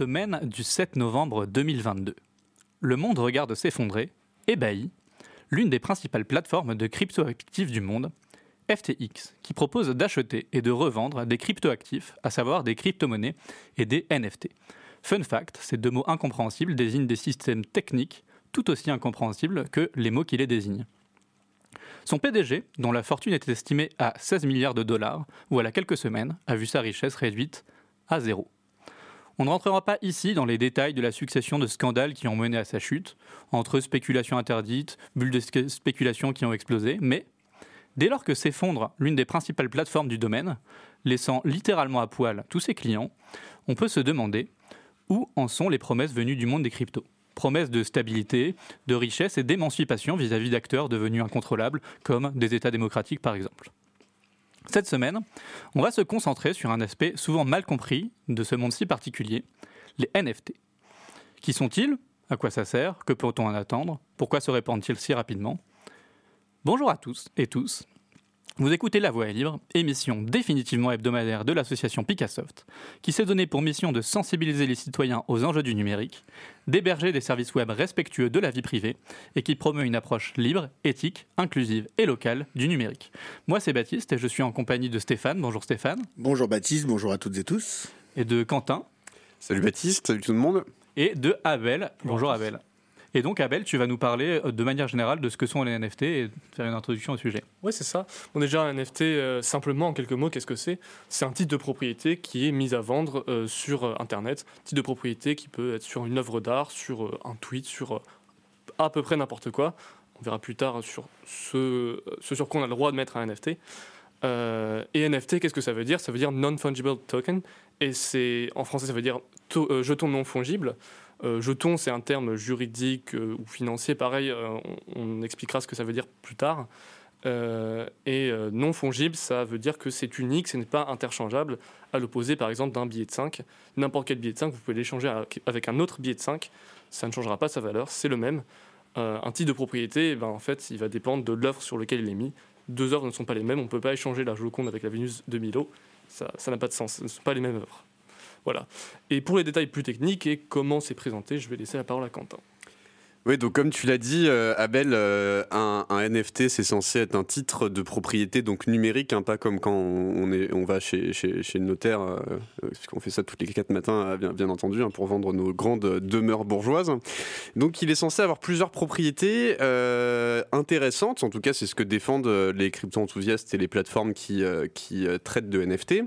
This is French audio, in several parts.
Du 7 novembre 2022. Le monde regarde s'effondrer, ébahi, l'une des principales plateformes de cryptoactifs du monde, FTX, qui propose d'acheter et de revendre des cryptoactifs, à savoir des crypto-monnaies et des NFT. Fun fact, ces deux mots incompréhensibles désignent des systèmes techniques tout aussi incompréhensibles que les mots qui les désignent. Son PDG, dont la fortune était estimée à 16 milliards de dollars, voilà quelques semaines, a vu sa richesse réduite à zéro. On ne rentrera pas ici dans les détails de la succession de scandales qui ont mené à sa chute, entre spéculations interdites, bulles de spéculation qui ont explosé, mais dès lors que s'effondre l'une des principales plateformes du domaine, laissant littéralement à poil tous ses clients, on peut se demander où en sont les promesses venues du monde des cryptos promesses de stabilité, de richesse et d'émancipation vis-à-vis d'acteurs devenus incontrôlables, comme des États démocratiques par exemple. Cette semaine, on va se concentrer sur un aspect souvent mal compris de ce monde si particulier, les NFT. Qui sont-ils? À quoi ça sert? Que peut-on en attendre? Pourquoi se répandent-ils si rapidement? Bonjour à tous et tous, vous écoutez La Voix est libre, émission définitivement hebdomadaire de l'association Picassoft, qui s'est donné pour mission de sensibiliser les citoyens aux enjeux du numérique, d'héberger des services web respectueux de la vie privée et qui promeut une approche libre, éthique, inclusive et locale du numérique. Moi, c'est Baptiste et je suis en compagnie de Stéphane. Bonjour Stéphane. Bonjour Baptiste, bonjour à toutes et tous. Et de Quentin. Salut Baptiste, salut tout le monde. Et de Abel. Bonjour Abel. Et donc, Abel, tu vas nous parler euh, de manière générale de ce que sont les NFT et faire une introduction au sujet. Oui, c'est ça. Bon, déjà, un NFT, euh, simplement, en quelques mots, qu'est-ce que c'est? C'est un titre de propriété qui est mis à vendre euh, sur Internet. Titre de propriété qui peut être sur une œuvre d'art, sur un tweet, sur à peu près n'importe quoi. On verra plus tard sur ce, sur quoi on a le droit de mettre un NFT. et NFT, qu'est-ce que ça veut dire? Ça veut dire non-fungible token. Et c'est en français, ça veut dire jeton non fungible. Euh, c'est un terme juridique euh, ou financier, pareil, euh, on, expliquera ce que ça veut dire plus tard. et non fongible, ça veut dire que c'est unique, ce n'est pas interchangeable, à l'opposé par exemple d'un billet de 5. N'importe quel billet de 5, vous pouvez l'échanger avec un autre billet de 5, ça ne changera pas sa valeur, c'est le même. un titre de propriété, eh ben, en fait, il va dépendre de l'œuvre sur laquelle il est mis. Deux œuvres ne sont pas les mêmes, on ne peut pas échanger la Joconde avec la Vénus de Milo, ça n'a pas de sens, ce ne sont pas les mêmes œuvres. Voilà. Et pour les détails plus techniques et comment c'est présenté, je vais laisser la parole à Quentin. Oui, donc comme tu l'as dit, euh, Abel, euh, un, NFT, c'est censé être un titre de propriété donc numérique, hein, pas comme quand on, est, on va chez, chez, le notaire, euh, puisqu'on fait ça tous les quatre matins, bien, bien entendu, hein, pour vendre nos grandes demeures bourgeoises. Donc il est censé avoir plusieurs propriétés intéressantes, en tout cas c'est ce que défendent les crypto-enthousiastes et les plateformes qui, qui traitent de NFT.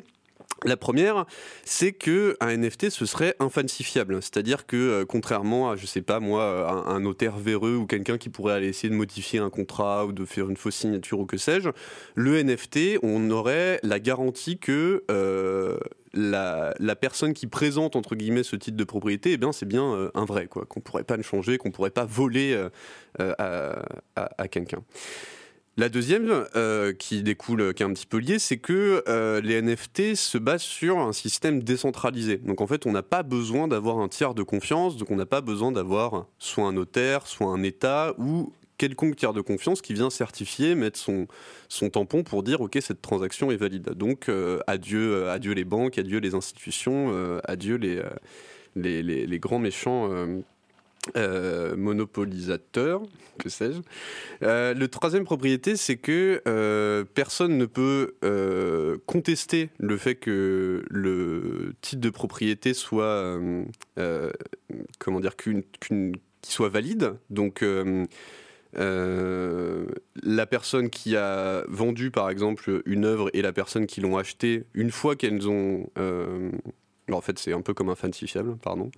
La première, c'est que un NFT ce serait infalsifiable, c'est-à-dire que euh, contrairement à je sais pas moi un, notaire véreux ou quelqu'un qui pourrait aller essayer de modifier un contrat ou de faire une fausse signature ou que sais-je, le NFT on aurait la garantie que euh, la, personne qui présente entre guillemets ce titre de propriété, eh bien c'est bien euh, un vrai quoi, qu'on pourrait pas le changer, qu'on pourrait pas voler à quelqu'un. La deuxième, euh, qui découle, qui est un petit peu liée, c'est que euh, les NFT se basent sur un système décentralisé. Donc en fait, on n'a pas besoin d'avoir un tiers de confiance, donc on n'a pas besoin d'avoir soit un notaire, soit un État ou quelconque tiers de confiance qui vient certifier, mettre son, tampon pour dire ok cette transaction est valide. Donc euh, adieu, les banques, adieu les institutions, adieu les, grands méchants euh, monopolisateur, que sais-je. Euh, le troisième propriété, c'est que euh, personne ne peut contester le fait que le titre de propriété soit, comment dire, qu'une, soit valide. Donc la personne qui a vendu par exemple une œuvre et la personne qui l'ont acheté, une fois qu'elles ont en fait, c'est un peu comme un falsifiable, pardon.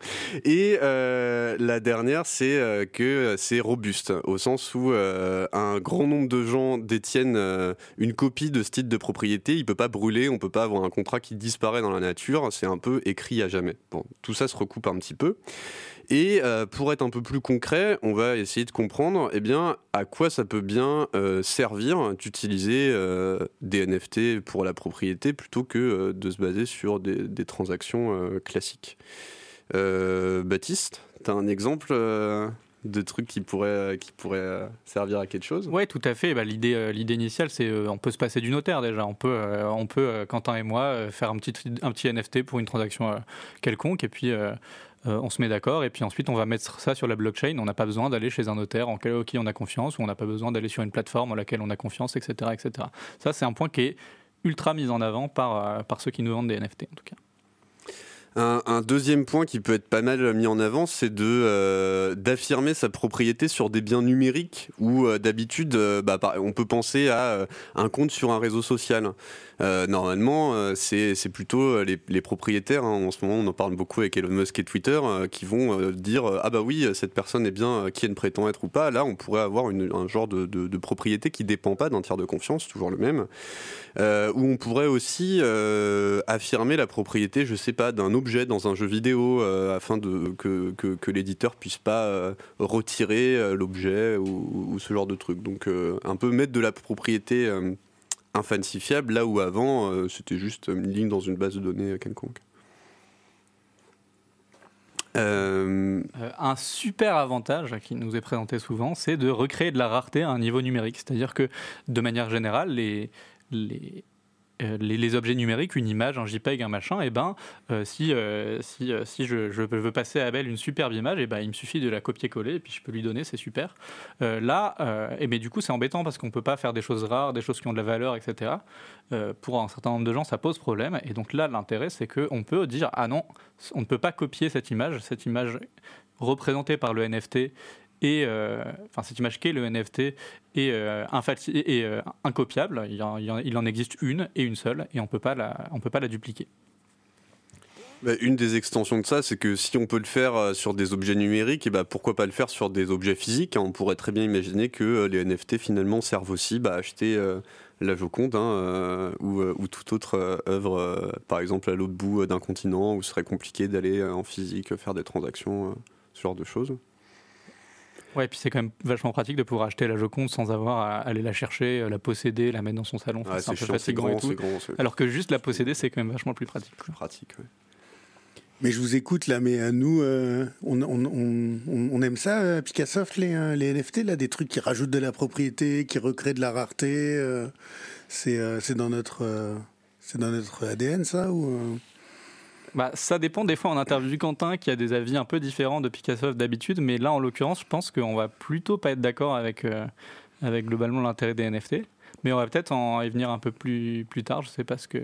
Et euh, la dernière, c'est euh, que c'est robuste, au sens où euh, un grand nombre de gens détiennent une copie de ce titre de propriété. Il peut pas brûler, on peut pas avoir un contrat qui disparaît dans la nature. C'est un peu écrit à jamais. Bon, tout ça se recoupe un petit peu. Et euh, pour être un peu plus concret, on va essayer de comprendre eh bien, à quoi ça peut bien euh, servir d'utiliser euh, des NFT pour la propriété plutôt que de se baser sur des, transactions classiques. Baptiste, tu as un exemple de trucs qui pourraient, qui pourraient servir à quelque chose? Oui, tout à fait. Bah, l'idée, l'idée initiale, c'est on peut se passer du notaire déjà. On peut, on peut Quentin et moi, faire un petit, un petit NFT pour une transaction quelconque, et puis on se met d'accord, et puis ensuite on va mettre ça sur la blockchain. On n'a pas besoin d'aller chez un notaire en qui on a confiance, ou on n'a pas besoin d'aller sur une plateforme en laquelle on a confiance, etc. etc. Ça, c'est un point qui est ultra mis en avant par, par ceux qui nous vendent des NFT en tout cas. Un, deuxième point qui peut être pas mal mis en avant, c'est de euh, d'affirmer sa propriété sur des biens numériques où euh, d'habitude, euh, bah, on peut penser à un compte sur un réseau social. Normalement, c'est plutôt les, les propriétaires. Hein, en ce moment, on en parle beaucoup avec Elon Musk et Twitter, qui vont dire ah bah oui, cette personne est bien qui elle prétend être ou pas. Là, on pourrait avoir un genre de, propriété qui dépend pas d'un tiers de confiance, toujours le même. où on pourrait aussi affirmer la propriété, je sais pas, d'un objet dans un jeu vidéo euh, afin de, que, que, l'éditeur puisse pas euh, retirer euh, l'objet ou, ce genre de truc. Donc un peu mettre de la propriété infancifiable là où avant c'était juste une ligne dans une base de données quelconque. un super avantage qui nous est présenté souvent, c'est de recréer de la rareté à un niveau numérique. C'est-à-dire que, de manière générale, les, les, euh, les, objets numériques, une image, un JPEG, un machin, et eh ben euh, si, euh, si, si je, veux passer à Abel une superbe image, et eh ben il me suffit de la copier-coller et puis je peux lui donner, c'est super. là, et mais du coup c'est embêtant parce qu'on peut pas faire des choses rares, des choses qui ont de la valeur, etc. pour un certain nombre de gens, ça pose problème. Et donc là, l'intérêt c'est qu'on peut dire ah non, on ne peut pas copier cette image, cette image représentée par le NFT et euh, enfin cette image qu'est le NFT est, euh, euh, incopiable. Il en, existe une et une seule, et on peut pas la, on peut pas la dupliquer. Une des extensions de ça, c'est que si on peut le faire sur des objets numériques, et bah, pourquoi pas le faire sur des objets physiques On pourrait très bien imaginer que les NFT finalement servent aussi bah, à acheter la Joconde hein, ou, ou, toute autre œuvre, par exemple à l'autre bout d'un continent où ce serait compliqué d'aller en physique faire des transactions, ce genre de choses. Ouais, et puis c'est quand même vachement pratique de pouvoir acheter la Joconde sans avoir à aller la chercher, euh, la posséder, la mettre dans son salon. c'est un peu fatigant et tout. Alors que juste la posséder, c'est quand même vachement plus pratique. Plus pratique, ouais. Mais je vous écoute là, mais à euh, nous, euh, on, on, on, on, aime ça, Picassoft, les, les NFT, là, des trucs qui rajoutent de la propriété, qui recréent de la rareté. c'est dans notre, c'est dans notre ADN, ça ou bah, ça dépend. Des fois, on interviewe Quentin qui a des avis un peu différents de Picasso d'habitude, mais là, en l'occurrence, je pense qu'on va plutôt pas être d'accord avec, euh, avec globalement l'intérêt des NFT. Mais on va peut-être en y venir un peu plus, plus tard. Je sais pas ce que.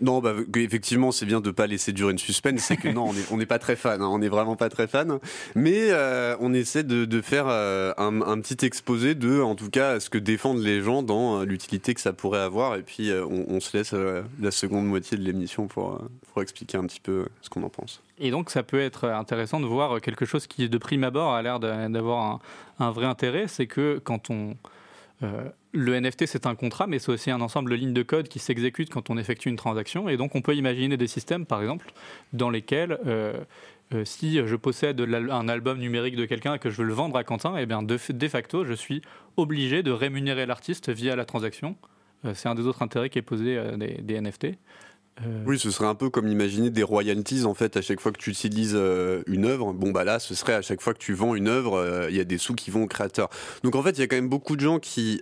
Non, bah, effectivement, c'est bien de ne pas laisser durer une suspense. C'est que non, on n'est pas très fan. Hein, on n'est vraiment pas très fan. Mais euh, on essaie de, faire euh, un, petit exposé de, en tout cas, ce que défendent les gens dans euh, l'utilité que ça pourrait avoir. Et puis, on, se laisse la seconde moitié de l'émission pour, pour expliquer un petit peu ce qu'on en pense. Et donc, ça peut être intéressant de voir quelque chose qui, de prime abord, a l'air d'avoir un, vrai intérêt. C'est que quand on le NFT, c'est un contrat, mais c'est aussi un ensemble de lignes de code qui s'exécutent quand on effectue une transaction. Et donc, on peut imaginer des systèmes, par exemple, dans lesquels, euh, euh, si je possède un album numérique de quelqu'un et que je veux le vendre à Quentin, eh bien de, facto, je suis obligé de rémunérer l'artiste via la transaction. c'est un des autres intérêts qui est posé des, NFT. Euh, oui, ce serait un peu comme imaginer des royalties en fait à chaque fois que tu utilises euh, une œuvre. Bon bah là, ce serait à chaque fois que tu vends une œuvre, euh, il y a des sous qui vont au créateur. Donc en fait, il y a quand même beaucoup de gens qui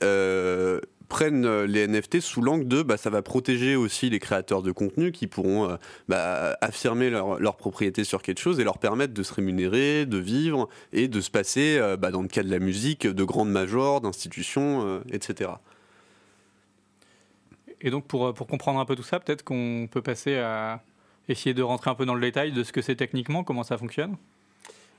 prennent les NFT sous l'angle de bah, ça va protéger aussi les créateurs de contenu qui pourront bah, affirmer leur, propriété sur quelque chose et leur permettre de se rémunérer, de vivre et de se passer, bah, dans le cas de la musique, de grandes majors, d'institutions, etc. Et donc, pour, pour comprendre un peu tout ça, peut-être qu'on peut passer à essayer de rentrer un peu dans le détail de ce que c'est techniquement, comment ça fonctionne?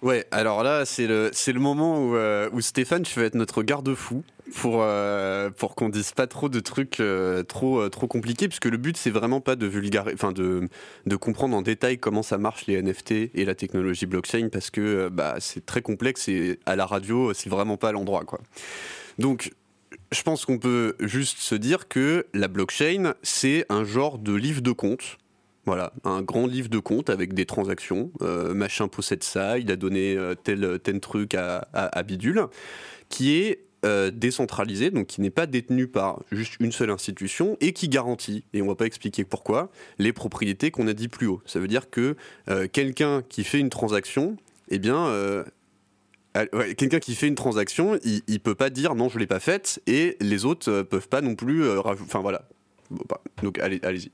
Ouais, alors là, c'est le, le moment où, euh, où Stéphane, tu vas être notre garde-fou pour, euh, pour qu'on dise pas trop de trucs euh, trop, trop compliqués, puisque le but, c'est vraiment pas de vulgariser, enfin, de, de comprendre en détail comment ça marche les NFT et la technologie blockchain, parce que bah, c'est très complexe et à la radio, c'est vraiment pas l'endroit, quoi. Donc, je pense qu'on peut juste se dire que la blockchain, c'est un genre de livre de compte. Voilà, un grand livre de compte avec des transactions. Euh, machin possède ça, il a donné euh, tel, tel truc à, Bidule, qui est euh, décentralisé, donc qui n'est pas détenu par juste une seule institution et qui garantit, et on va pas expliquer pourquoi, les propriétés qu'on a dit plus haut. Ça veut dire que quelqu'un qui fait une transaction, eh bien, Quelqu'un qui fait une transaction, il, il peut pas dire non, je l'ai pas faite, et les autres euh, peuvent pas non plus. euh, Enfin voilà. Bah, donc allez, allez-y.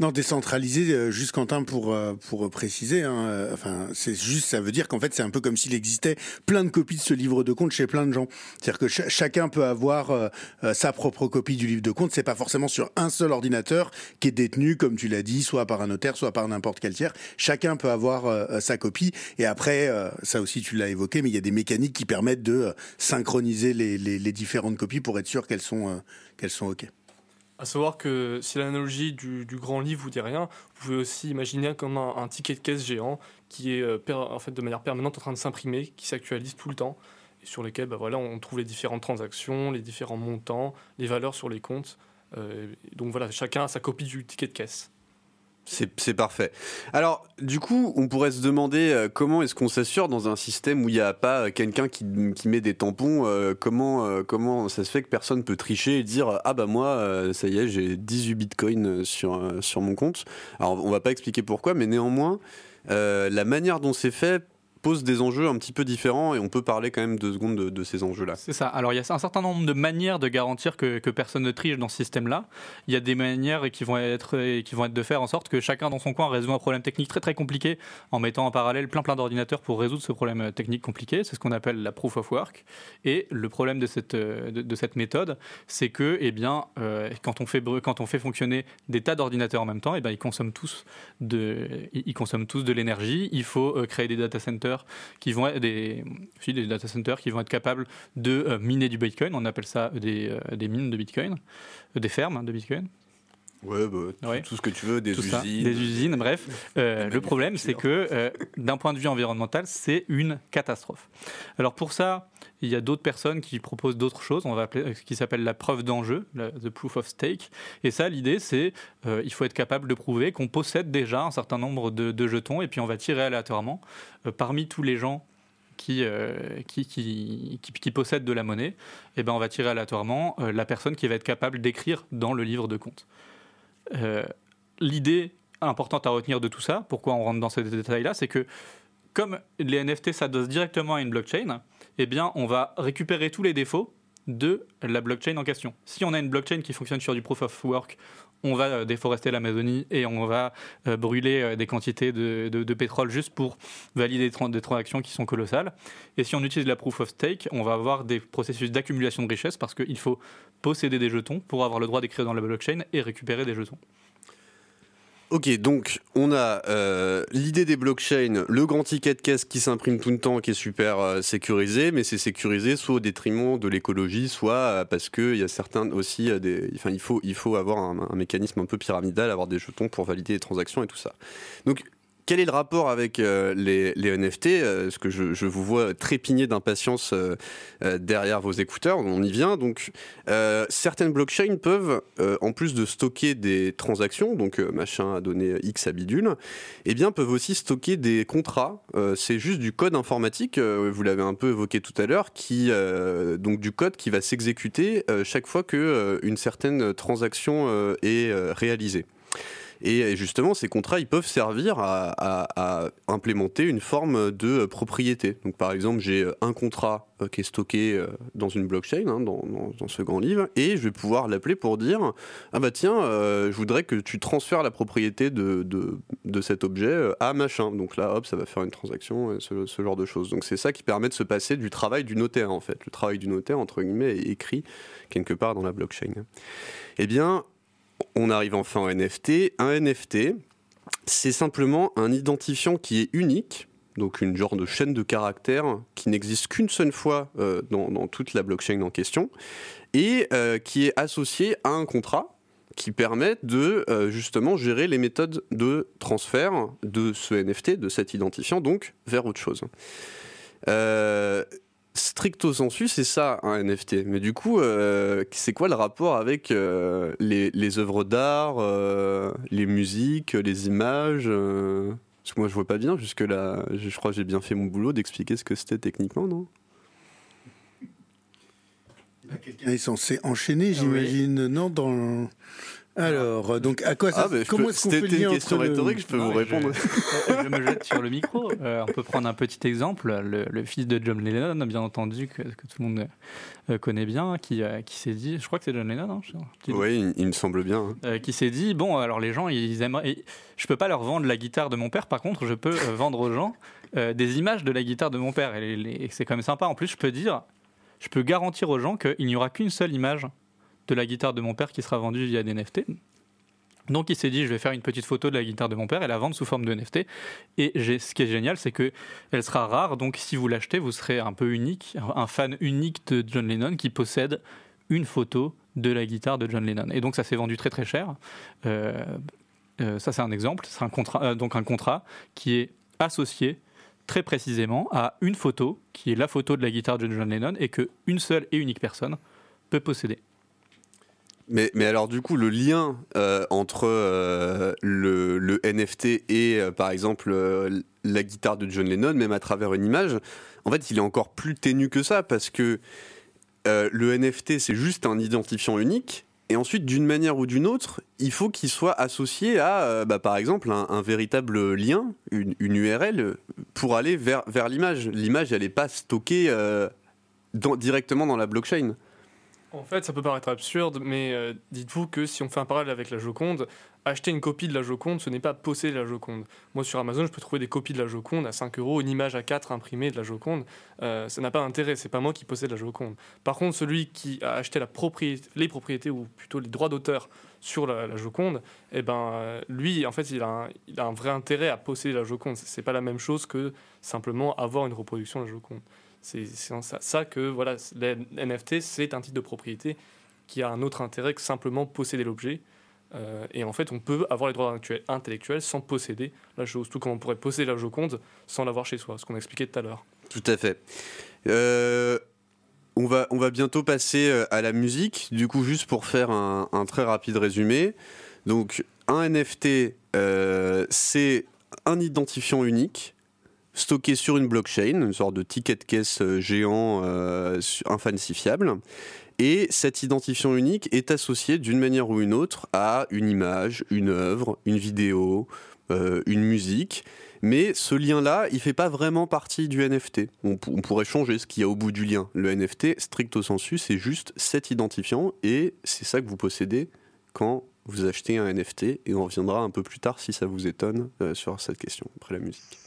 Non, décentralisé, euh, juste Quentin pour euh, pour préciser. hein, euh, enfin, c'est juste, ça veut dire qu'en fait, c'est un peu comme s'il existait plein de copies de ce livre de compte chez plein de gens. C'est-à-dire que cha- chacun peut avoir sa propre copie du livre de compte. C'est pas forcément sur un seul ordinateur qui est détenu, comme tu l'as dit, soit par un notaire, soit par n'importe quel tiers. Chacun peut avoir sa copie. Et après, ça aussi, tu l'as évoqué, mais il y a des mécaniques qui permettent de synchroniser les, les, les différentes copies pour être sûr qu'elles sont qu'elles sont ok. À savoir que si l'analogie du, grand livre vous dit rien, vous pouvez aussi imaginer comme un, ticket de caisse géant qui est euh, en fait de manière permanente en train de s'imprimer, qui s'actualise tout le temps et sur lequel bah, voilà, on trouve les différentes transactions, les différents montants, les valeurs sur les comptes. Euh, donc voilà, chacun a sa copie du ticket de caisse. C'est parfait. Alors, du coup, on pourrait se demander euh, comment est-ce qu'on s'assure dans un système où il n'y a pas euh, quelqu'un qui, met des tampons, euh, comment, comment ça se fait que personne peut tricher et dire Ah bah moi, ça y est, j'ai 18 bitcoins sur, sur mon compte. Alors, on va pas expliquer pourquoi, mais néanmoins, la manière dont c'est fait pose des enjeux un petit peu différents et on peut parler quand même deux secondes de, ces enjeux-là. C'est ça. Alors, il y a un certain nombre de manières de garantir que, personne ne triche dans ce système-là. Il y a des manières qui vont, être, qui vont être de faire en sorte que chacun dans son coin résout un problème technique très très compliqué en mettant en parallèle plein plein d'ordinateurs pour résoudre ce problème technique compliqué. C'est ce qu'on appelle la proof of work. Et le problème de cette, de, cette méthode, c'est que eh bien, euh, quand, on fait, quand on fait fonctionner des tas d'ordinateurs en même temps, eh bien, ils consomment tous de, ils consomment tous de l'énergie. Il faut euh, créer des data centers qui vont être des, data centers qui vont être capables de euh, miner du Bitcoin. On appelle ça des, euh, des mines de Bitcoin, euh, des fermes de Bitcoin. Ouais, bah, tout, Ouais. tout ce que tu veux, des Tout usines. ça, des usines, bref. Euh, le problème, c'est que euh, d'un point de vue environnemental, c'est une catastrophe. Alors pour ça, il y a d'autres personnes qui proposent d'autres choses, on va appeler, euh, qui s'appelle la preuve d'enjeu, the proof of stake. Et ça, l'idée, c'est euh, il faut être capable de prouver qu'on possède déjà un certain nombre de, jetons, et puis on va tirer aléatoirement euh, parmi tous les gens qui, euh, qui, qui, de la monnaie, et ben on va tirer aléatoirement euh, la personne qui va être capable d'écrire dans le livre de compte. L'idée importante à retenir de tout ça, pourquoi on rentre dans ces détails-là, c'est que comme les NFT s'adossent directement à une blockchain, eh bien on va récupérer tous les défauts de la blockchain en question. Si on a une blockchain qui fonctionne sur du proof of work, on va euh, déforester l'Amazonie et on va euh, brûler euh, des quantités de, de- pétrole juste pour valider des, tran- des transactions qui sont colossales. Et si on utilise la proof of stake, on va avoir des processus d'accumulation de richesse parce qu'il faut posséder des jetons pour avoir le droit d'écrire dans la blockchain et récupérer des jetons. Ok, donc on a euh, l'idée des blockchains, le grand ticket de caisse qui s'imprime tout le temps, qui est super euh, sécurisé, mais c'est sécurisé soit au détriment de l'écologie, soit euh, parce qu'il y a certains aussi, des, il faut, il faut avoir un, un mécanisme un peu pyramidal, avoir des jetons pour valider les transactions et tout ça. Donc quel est le rapport avec euh, les, NFT euh, Parce que je, vous vois trépigner d'impatience euh, euh, derrière vos écouteurs, on y vient. Euh, certaines blockchains peuvent, euh, en plus de stocker des transactions, donc euh, machin a donné X à bidule, eh bien peuvent aussi stocker des contrats. Euh, c'est juste du code informatique, euh, vous l'avez un peu évoqué tout à l'heure, euh, donc du code qui va s'exécuter euh, chaque fois que euh, une certaine transaction euh, est euh, réalisée. Et justement, ces contrats, ils peuvent servir à, implémenter une forme de propriété. Donc, par exemple, j'ai un contrat euh, qui est stocké euh, dans une blockchain, hein, dans, ce grand livre, et je vais pouvoir l'appeler pour dire Ah bah tiens, euh, je voudrais que tu transfères la propriété de, de, cet objet à machin. Donc là, hop, ça va faire une transaction, ce, ce genre de choses. Donc, c'est ça qui permet de se passer du travail du notaire, en fait. Le travail du notaire, entre guillemets, est écrit quelque part dans la blockchain. Eh bien, on arrive enfin au NFT. Un NFT, c'est simplement un identifiant qui est unique, donc une genre de chaîne de caractères qui n'existe qu'une seule fois euh, dans, toute la blockchain en question, et euh, qui est associé à un contrat qui permet de euh, justement gérer les méthodes de transfert de ce NFT, de cet identifiant, donc vers autre chose. Stricto sensu, c'est ça un NFT. Mais du coup, euh, c'est quoi le rapport avec euh, les, les œuvres d'art, euh, les musiques, les images euh, Parce que moi, je vois pas bien jusque là. Je, je crois que j'ai bien fait mon boulot d'expliquer ce que c'était techniquement, non? Quelqu'un est censé enchaîner, Ah j'imagine, non dans Alors, donc à quoi ça Ah, bah, Comment est-ce qu'on fait C'était le lien une question le- rhétorique, je peux Non, vous je- répondre. Euh, je me jette sur le micro. Euh, on peut prendre un petit exemple. Le, le fils de John Lennon, bien entendu, que, que tout le monde euh, connaît bien, qui, euh, qui s'est dit, je crois que c'est John Lennon, hein, je- Oui, il, il me semble bien. hein. euh, qui s'est dit, bon, alors les gens, ils aimeraient... et Je peux pas leur vendre la guitare de mon père, par contre, je peux euh, vendre aux gens euh, des images de la guitare de mon père. Et, les- c'est quand même sympa. En plus, je peux dire, je peux garantir aux gens qu'il n'y aura qu'une seule image de la guitare de mon père qui sera vendue via des NFT. Donc il s'est dit, je vais faire une petite photo de la guitare de mon père et la vendre sous forme de NFT. Et ce qui est génial, c'est que elle sera rare. Donc si vous l'achetez, vous serez un peu unique, un fan unique de John Lennon qui possède une photo de la guitare de John Lennon. Et donc ça s'est vendu très très cher. Euh, euh, ça c'est un exemple. C'est un contrat, euh, donc un contrat qui est associé très précisément à une photo qui est la photo de la guitare de John Lennon et que une seule et unique personne peut posséder. Mais, alors du coup, le lien euh, entre euh, le, NFT et euh, par exemple la guitare de John Lennon, même à travers une image, en fait, il est encore plus ténu que ça parce que le NFT, c'est juste un identifiant unique. Et ensuite, d'une manière ou d'une autre, il faut qu'il soit associé à, bah, par exemple, un, véritable lien, une, URL, pour aller vers, vers l'image. L'image, elle n'est pas stockée directement dans la blockchain. En fait, ça peut paraître absurde, mais euh, dites-vous que si on fait un parallèle avec la Joconde, acheter une copie de la Joconde, ce n'est pas posséder la Joconde. Moi, sur Amazon, je peux trouver des copies de la Joconde à 5 euros, une image à 4 imprimée de la Joconde. Euh, ça n'a pas d'intérêt, c'est pas moi qui possède la Joconde. Par contre, celui qui a acheté les propriétés, ou plutôt les droits d'auteur sur la, la Joconde, eh ben, euh, lui, en fait, il a, un, il a un vrai intérêt à posséder la Joconde. C'est pas la même chose que simplement avoir une reproduction de la Joconde. C'est ça, que voilà, les NFT, c'est un titre de propriété qui a un autre intérêt que simplement posséder l'objet. Euh, et en fait, on peut avoir les droits intellectuels- sans posséder la chose. Tout comme on pourrait posséder la Joconde sans l'avoir chez soi, ce qu'on a expliqué tout à l'heure. Tout à fait. Euh, on, va, on va bientôt passer euh, à la musique. Du coup, juste pour faire un, très rapide résumé. Donc, un NFT, c'est un identifiant unique stocké sur une blockchain, une sorte de ticket de caisse euh, géant euh. Et cet identifiant unique est associé d'une manière ou une autre à une image, une œuvre, une vidéo, euh, une musique. Mais ce lien-là, il fait pas vraiment partie du NFT. On pourrait changer ce qu'il y a au bout du lien. Le NFT, stricto sensu, c'est juste cet identifiant et c'est ça que vous possédez quand vous achetez un NFT. Et on reviendra un peu plus tard si ça vous étonne euh, sur cette question après la musique.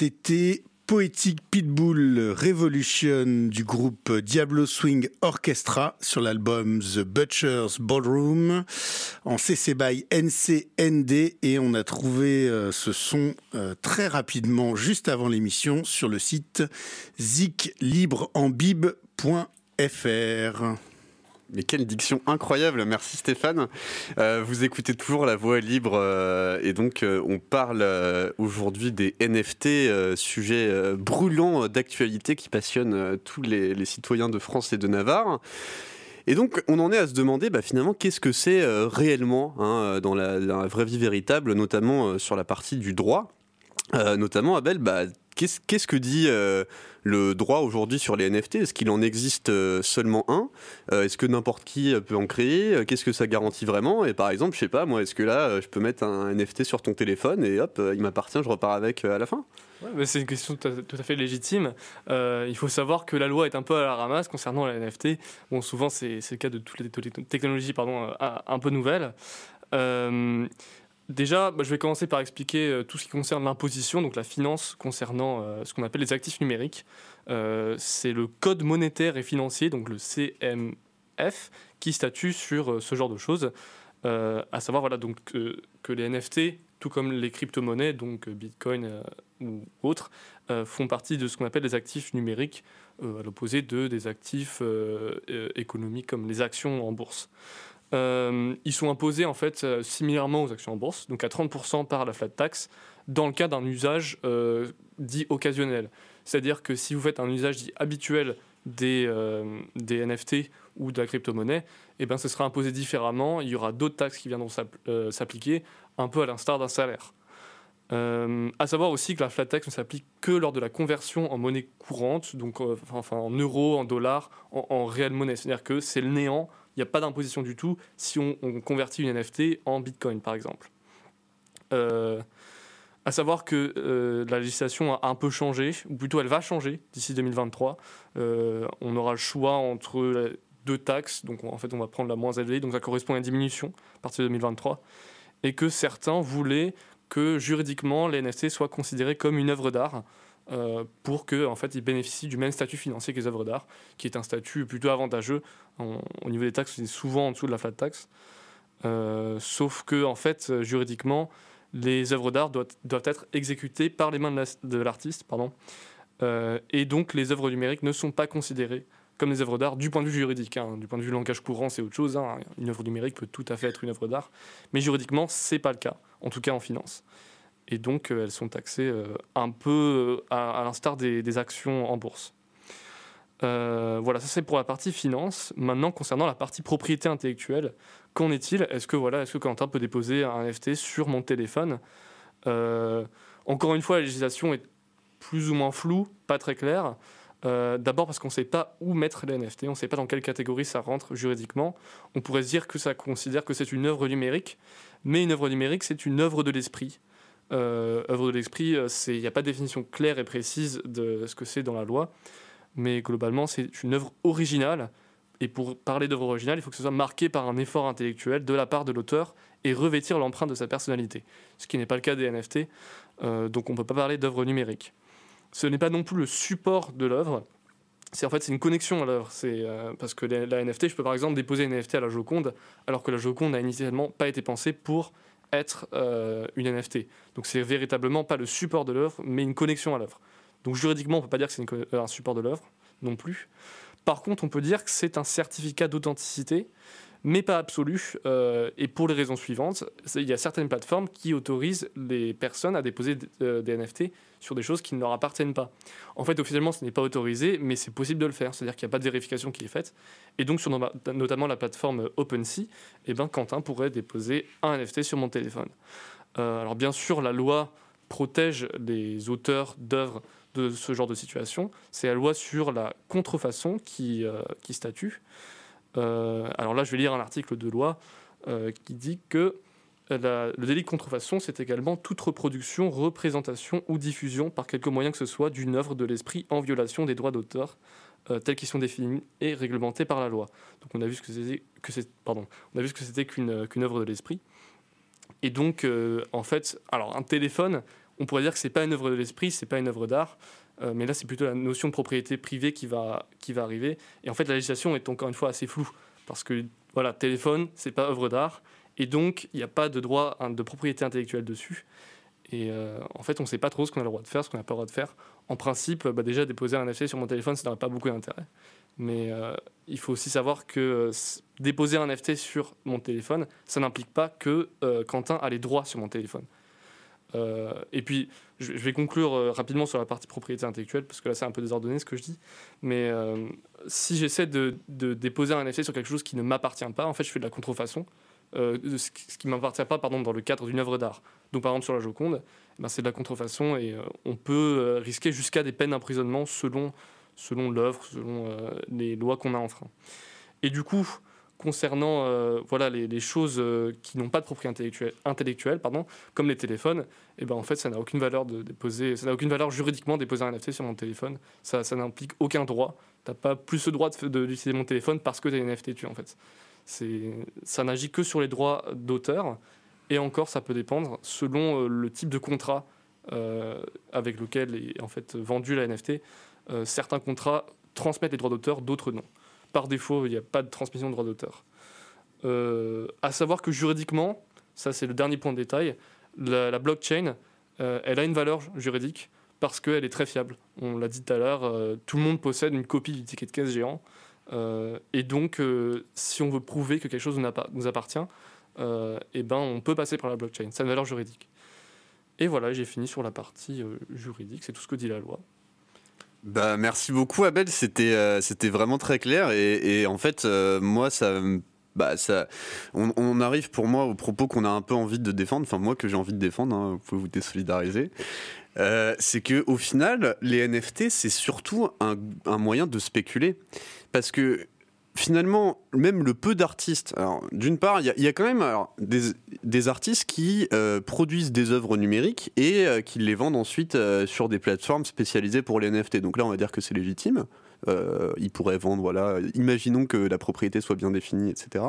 C'était Poetic Pitbull Revolution du groupe Diablo Swing Orchestra sur l'album The Butcher's Ballroom en CC by NCND et on a trouvé euh, ce son euh, très rapidement juste avant l'émission sur le site ziclibreambib.fr. Mais quelle diction incroyable, merci Stéphane. Euh, vous écoutez toujours La Voix libre euh, et donc euh, on parle aujourd'hui des NFT, sujet brûlant d'actualité qui passionne tous les, citoyens de France et de Navarre. Et donc on en est à se demander bah, finalement qu'est-ce que c'est réellement hein, dans, la, vraie vie véritable, notamment sur la partie du droit. notamment Abel, bah, qu'est-ce que dit le droit aujourd'hui sur les NFT Est-ce qu'il en existe euh, seulement un? Euh, Est-ce que n'importe qui peut en créer? Euh, Qu'est-ce que ça garantit vraiment? Et par exemple, je sais pas, moi, est-ce que là, je peux mettre un NFT sur ton téléphone et hop, il m'appartient, je repars avec à la fin? C'est une question tout à, fait légitime. il faut savoir que la loi est un peu à la ramasse concernant les NFT. Bon, souvent, c'est le cas de toutes les technologies pardon, un peu nouvelles. Déjà, bah, je vais commencer par expliquer euh, tout ce qui concerne l'imposition, donc la finance concernant euh, ce qu'on appelle les actifs numériques. Euh, c'est le code monétaire et financier, donc le CMF, qui statue sur ce genre de choses. à savoir voilà, donc, que les NFT, tout comme les crypto-monnaies, donc Bitcoin ou autres, font partie de ce qu'on appelle les actifs numériques, à l'opposé de des actifs économiques comme les actions en bourse. Euh, ils sont imposés en fait euh, similairement aux actions en bourse, donc à 30% par la flat tax, dans le cas d'un usage euh, dit occasionnel. C'est-à-dire que si vous faites un usage dit habituel des, des NFT ou de la crypto-monnaie, eh ben, ce sera imposé différemment. Il y aura d'autres taxes qui viendront s'appliquer, un peu à l'instar d'un salaire. Euh, à savoir aussi que la flat tax ne s'applique que lors de la conversion en monnaie courante, donc en euros, en dollars, en, en réelle monnaie. C'est-à-dire que c'est le néant il n'y a pas d'imposition du tout si on, convertit une NFT en Bitcoin, par exemple. Euh, à savoir que euh, la législation a un peu changé, ou plutôt elle va changer d'ici 2023. Euh, on aura le choix entre deux taxes, donc en fait on va prendre la moins élevée, donc ça correspond à une diminution à partir de 2023, et que certains voulaient que juridiquement les NFT soient considérés comme une œuvre d'art. Euh, pour qu'ils en fait, ils bénéficient du même statut financier que les œuvres d'art, qui est un statut plutôt avantageux. au niveau des taxes, c'est souvent en dessous de la flat tax. Euh, sauf que, en fait, juridiquement, les œuvres d'art doivent, doivent, être exécutées par les mains de l'artiste. pardon. Euh, et donc, les œuvres numériques ne sont pas considérées comme des œuvres d'art du point de vue juridique. Hein. Du point de vue langage courant, c'est autre chose. Hein. Une œuvre numérique peut tout à fait être une œuvre d'art. Mais juridiquement, c'est pas le cas, en tout cas en finance et donc euh, elles sont taxées euh, un peu euh, à, l'instar des, actions en bourse. voilà, ça c'est pour la partie finance. Maintenant, concernant la partie propriété intellectuelle, qu'en est-il? Est-ce que voilà, est-ce que Quentin peut déposer un NFT sur mon téléphone? Encore une fois, la législation est plus ou moins floue, pas très claire. D'abord parce qu'on ne sait pas où mettre les NFT, on ne sait pas dans quelle catégorie ça rentre juridiquement. On pourrait se dire que ça considère que c'est une œuvre numérique, mais une œuvre numérique, c'est une œuvre de l'esprit. Euh, œuvre de l'esprit, euh, il n'y a pas de définition claire et précise de ce que c'est dans la loi, mais globalement, c'est une œuvre originale. Et pour parler d'œuvre originale, il faut que ce soit marqué par un effort intellectuel de la part de l'auteur et revêtir l'empreinte de sa personnalité, ce qui n'est pas le cas des NFT, euh, donc on ne peut pas parler d'œuvre numérique. Ce n'est pas non plus le support de l'œuvre, c'est en fait c'est une connexion à l'œuvre. Parce que la, NFT, je peux par exemple déposer une NFT à la Joconde, alors que la Joconde n'a initialement pas été pensée pour être euh, une NFT. Donc c'est véritablement pas le support de l'œuvre, mais une connexion à l'œuvre. Donc juridiquement, on peut pas dire que c'est euh, un support de l'œuvre non plus. Par contre, on peut dire que c'est un certificat d'authenticité mais pas absolu. Euh, et pour les raisons suivantes, il y a certaines plateformes qui autorisent les personnes à déposer des NFT sur des choses qui ne leur appartiennent pas. En fait, officiellement, ce n'est pas autorisé, mais c'est possible de le faire. C'est-à-dire qu'il n'y a pas de vérification qui est faite. Et donc, sur notamment la plateforme OpenSea, eh ben, Quentin pourrait déposer un NFT sur mon téléphone. Euh, alors, bien sûr, la loi protège les auteurs d'œuvres de ce genre de situation. C'est la loi sur la contrefaçon qui, qui statue. Euh, alors là, je vais lire un article de loi euh, qui dit que le délit de contrefaçon, c'est également toute reproduction, représentation ou diffusion par quelque moyen que ce soit d'une œuvre de l'esprit en violation des droits d'auteur euh, tels qu'ils sont définis et réglementés par la loi. Donc on a vu ce que c'était qu'une œuvre de l'esprit. Et donc en fait, alors un téléphone, on pourrait dire que c'est pas une œuvre de l'esprit, c'est pas une œuvre d'art. Euh, mais là, c'est plutôt la notion de propriété privée qui va, qui va arriver. Et en fait, la législation est encore une fois assez floue. Parce que, voilà, téléphone, c'est pas œuvre d'art. Et donc, il n'y a pas de droit hein, de propriété intellectuelle dessus. Et euh, en fait, on ne sait pas trop ce qu'on a le droit de faire, ce qu'on n'a pas le droit de faire. En principe, bah, déjà, déposer un NFT sur mon téléphone, ça n'aurait pas beaucoup d'intérêt. Mais euh, il faut aussi savoir que déposer un NFT sur mon téléphone, ça n'implique pas que Quentin a les droits sur mon téléphone. Euh, et puis, je, vais conclure euh, rapidement sur la partie propriété intellectuelle, parce que là, c'est un peu désordonné ce que je dis. Mais euh, si j'essaie de, déposer un effet sur quelque chose qui ne m'appartient pas, en fait, je fais de la contrefaçon. Ce qui ne m'appartient pas pardon, dans le cadre d'une œuvre d'art. Donc, par exemple, sur la Joconde, eh ben, c'est de la contrefaçon et on peut risquer jusqu'à des peines d'emprisonnement selon, selon l'œuvre, selon les lois qu'on a enfreint. Et du coup, concernant euh, voilà, les, choses euh, qui n'ont pas de propriété intellectuelle, intellectuelle pardon, comme les téléphones, eh ben en fait, ça n'a aucune valeur de déposer, ça n'a aucune valeur juridiquement de déposer un NFT sur mon téléphone. Ça, ça n'implique aucun droit. Tu n'as pas plus le droit d'utiliser mon téléphone parce que tu as une NFT dessus, en fait. Ça n'agit que sur les droits d'auteur, et encore, ça peut dépendre selon euh, le type de contrat avec lequel est en fait vendu la NFT. certains contrats transmettent les droits d'auteur, d'autres non par défaut, il n'y a pas de transmission de droit d'auteur. Euh, à savoir que juridiquement, ça c'est le dernier point de détail, la, blockchain, euh, elle a une valeur juridique parce qu'elle est très fiable. On l'a dit tout à l'heure, euh, tout le monde possède une copie du ticket de caisse géant. Et donc, si on veut prouver que quelque chose nous appartient, eh ben, on peut passer par la blockchain. C'est une valeur juridique. Et voilà, j'ai fini sur la partie juridique, c'est tout ce que dit la loi. Bah, merci beaucoup Abel, c'était euh, c'était vraiment très clair et, et en fait euh, moi ça bah on, arrive pour moi au propos qu'on a un peu envie de défendre, enfin moi que j'ai envie de défendre, hein, vous pouvez vous désolidariser. Euh, c'est que au final les NFT c'est surtout un moyen de spéculer parce que finalement, même le peu d'artistes, alors d'une part, il y, a quand même des, artistes qui euh, produisent des œuvres numériques et euh, qui les vendent ensuite euh, sur des plateformes spécialisées pour les NFT. Donc là, on va dire que c'est légitime. ils pourraient vendre, voilà, imaginons que la propriété soit bien définie, etc.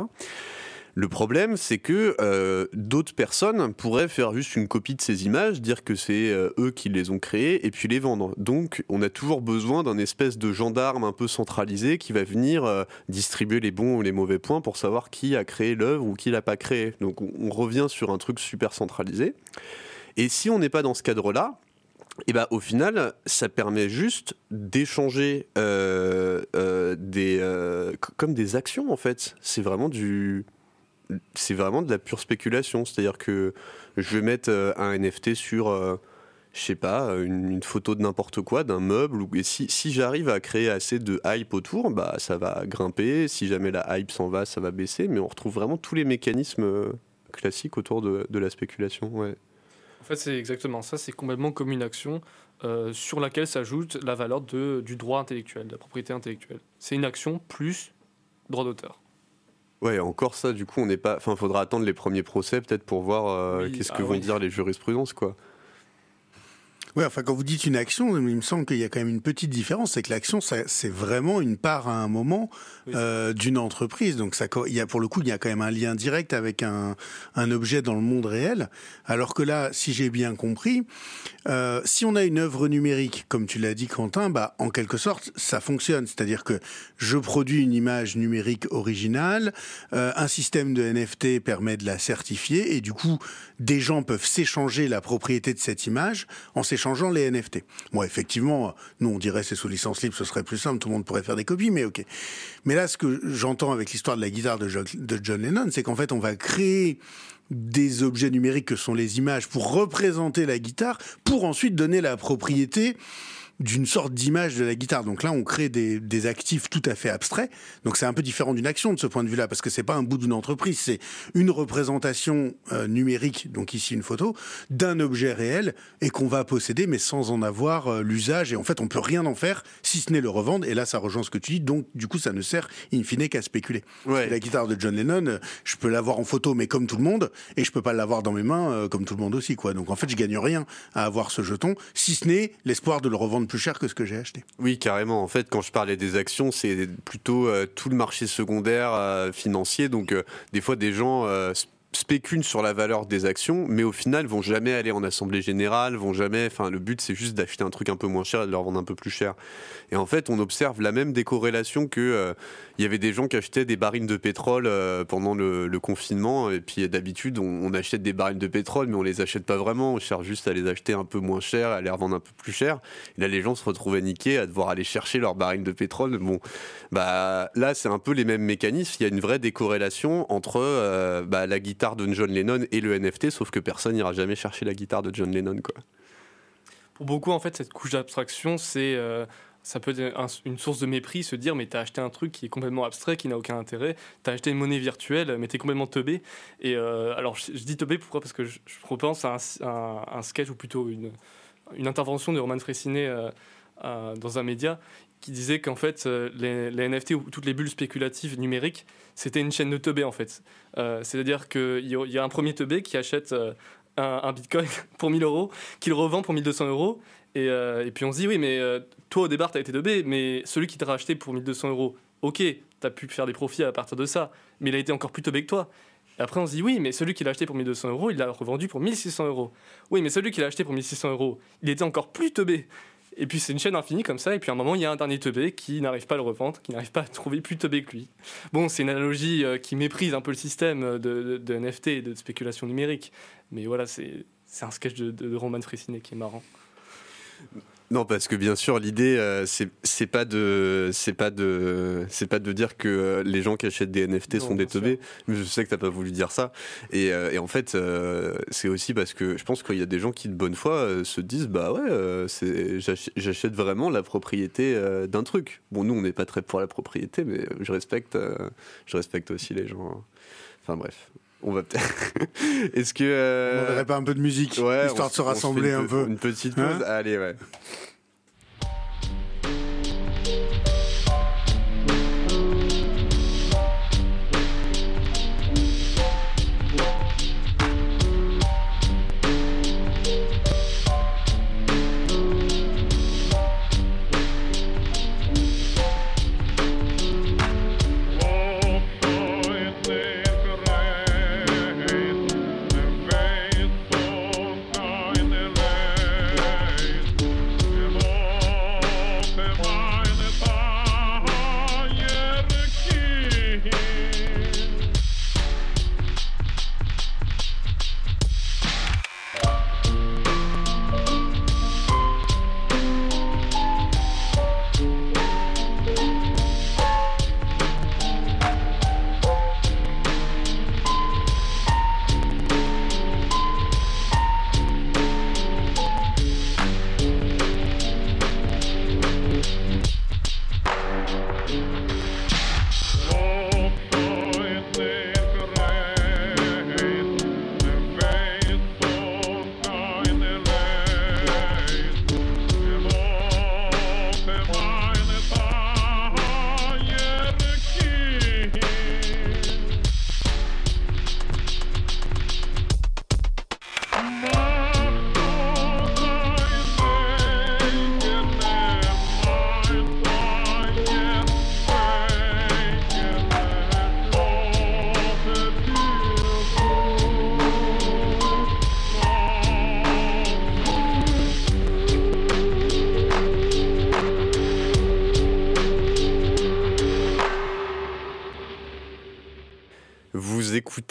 Le problème, c'est que euh, d'autres personnes pourraient faire juste une copie de ces images, dire que c'est euh, eux qui les ont créées et puis les vendre. Donc, on a toujours besoin d'un espèce de gendarme un peu centralisé qui va venir euh, distribuer les bons ou les mauvais points pour savoir qui a créé l'œuvre ou qui l'a pas créé. Donc, on, revient sur un truc super centralisé. Et si on n'est pas dans ce cadre-là, et eh ben, au final, ça permet juste d'échanger des comme des actions en fait. C'est vraiment du c'est vraiment de la pure spéculation. C'est-à-dire que je vais mettre euh, un NFT sur, euh, je sais pas, une, photo de n'importe quoi, d'un meuble. Et si, si j'arrive à créer assez de hype autour, bah, ça va grimper. Si jamais la hype s'en va, ça va baisser. Mais on retrouve vraiment tous les mécanismes euh, classiques autour de, de la spéculation. Ouais. En fait, c'est exactement ça. C'est complètement comme une action sur laquelle s'ajoute la valeur de, du droit intellectuel, de la propriété intellectuelle. C'est une action plus droit d'auteur. Ouais, encore ça, du coup, on n'est pas. Enfin, faudra attendre les premiers procès peut-être pour voir euh, qu'est-ce que ah vont dire les jurisprudences, quoi. Oui, enfin, quand vous dites une action, il me semble qu'il y a quand même une petite différence, c'est que l'action, c'est vraiment une part à un moment euh, d'une entreprise. Donc, ça, il y a, pour le coup, il y a quand même un lien direct avec un, un objet dans le monde réel. Alors que là, si j'ai bien compris, euh, si on a une œuvre numérique, comme tu l'as dit, Quentin, bah, en quelque sorte, ça fonctionne. C'est-à-dire que je produis une image numérique originale, euh, un système de NFT permet de la certifier, et du coup, des gens peuvent s'échanger la propriété de cette image en s'échangeant changeant les NFT. Bon, effectivement, nous, on dirait c'est sous licence libre, ce serait plus simple, tout le monde pourrait faire des copies, mais ok. Mais là, ce que j'entends avec l'histoire de la guitare de John Lennon, c'est qu'en fait, on va créer des objets numériques que sont les images pour représenter la guitare, pour ensuite donner la propriété d'une sorte d'image de la guitare. Donc là, on crée des, des actifs tout à fait abstraits. Donc c'est un peu différent d'une action de ce point de vue-là, parce que c'est pas un bout d'une entreprise, c'est une représentation euh, numérique, donc ici une photo, d'un objet réel et qu'on va posséder, mais sans en avoir euh, l'usage. Et en fait, on peut rien en faire si ce n'est le revendre. Et là, ça rejoint ce que tu dis. Donc du coup, ça ne sert in fine qu'à spéculer. Ouais. La guitare de John Lennon, euh, je peux l'avoir en photo, mais comme tout le monde, et je peux pas l'avoir dans mes mains comme tout le monde aussi, quoi. Donc en fait, je gagne rien à avoir ce jeton, si ce n'est l'espoir de le revendre plus cher que ce que j'ai acheté. Oui, carrément. En fait, quand je parlais des actions, c'est plutôt euh, tout le marché secondaire euh, financier. Donc, euh, des fois, des gens spéculent sur la valeur des actions, mais au final vont jamais aller en assemblée générale, vont jamais. Enfin, le but c'est juste d'acheter un truc un peu moins cher et de leur vendre un peu plus cher. Et en fait, on observe la même décorrélation que euh, il y avait des gens qui achetaient des barils de pétrole euh, pendant le, confinement. Et puis d'habitude, on, achète des barils de pétrole, mais on les achète pas vraiment. On cherche juste à les acheter un peu moins cher, à les revendre un peu plus cher. Là, les gens se retrouvaient niqués à devoir aller chercher leurs barils de pétrole. Bon, bah là, c'est un peu les mêmes mécanismes. Il y a une vraie décorrélation entre euh, bah, la guitare de John Lennon et le NFT, sauf que personne n'ira jamais chercher la guitare de John Lennon, quoi. Pour beaucoup, en fait, cette couche d'abstraction, c'est ça peut être une source de mépris, se dire mais t'as acheté un truc qui est complètement abstrait, qui n'a aucun intérêt, t'as acheté une monnaie virtuelle, mais t'es complètement teubé. Et euh, alors je, dis teubé pourquoi? Parce que je, repense à un, sketch ou plutôt une, une intervention de Roman Fressinet euh, dans un média qui disait qu'en fait euh, les, NFT ou toutes les bulles spéculatives numériques c'était une chaîne de teubé en fait. C'est-à-dire qu'il y, a un premier teubé qui achète un, bitcoin pour 1000 euros, qu'il revend pour 1200 euros euh, et, puis on se dit, oui, mais euh, toi au départ, tu as été 2B, mais celui qui t'a racheté pour 1200 euros, ok, tu as pu faire des profits à partir de ça, mais il a été encore plus teubé que toi. Et après, on se dit, oui, mais celui qui l'a acheté pour 1200 euros, il l'a revendu pour 1600 euros. Oui, mais celui qui l'a acheté pour 1600 euros, il était encore plus teubé. Et puis c'est une chaîne infinie comme ça, et puis à un moment, il y a un dernier teubé qui n'arrive pas à le revendre, qui n'arrive pas à trouver plus teubé que lui. Bon, c'est une analogie euh, qui méprise un peu le système de, de, NFT de spéculation numérique, mais voilà, c'est un sketch de, Roman Fressinet qui est marrant. Non, parce que bien sûr, l'idée, euh, c'est pas de, c'est pas de, c'est pas de dire que euh, les gens qui achètent des NFT sont des teubés. Mais je sais que t'as pas voulu dire ça. Et, euh, en fait, c'est aussi parce que je pense qu'il y a des gens qui de bonne foi se disent, bah ouais, j'achète vraiment la propriété d'un truc. Bon, nous, on n'est pas très pour la propriété, mais je respecte, je respecte aussi les gens. Enfin bref. On va peut-être. Est-ce que. Euh, on verrait pas un peu de musique Histoire de se rassembler un peu. Une petite pause hein? Allez, ouais.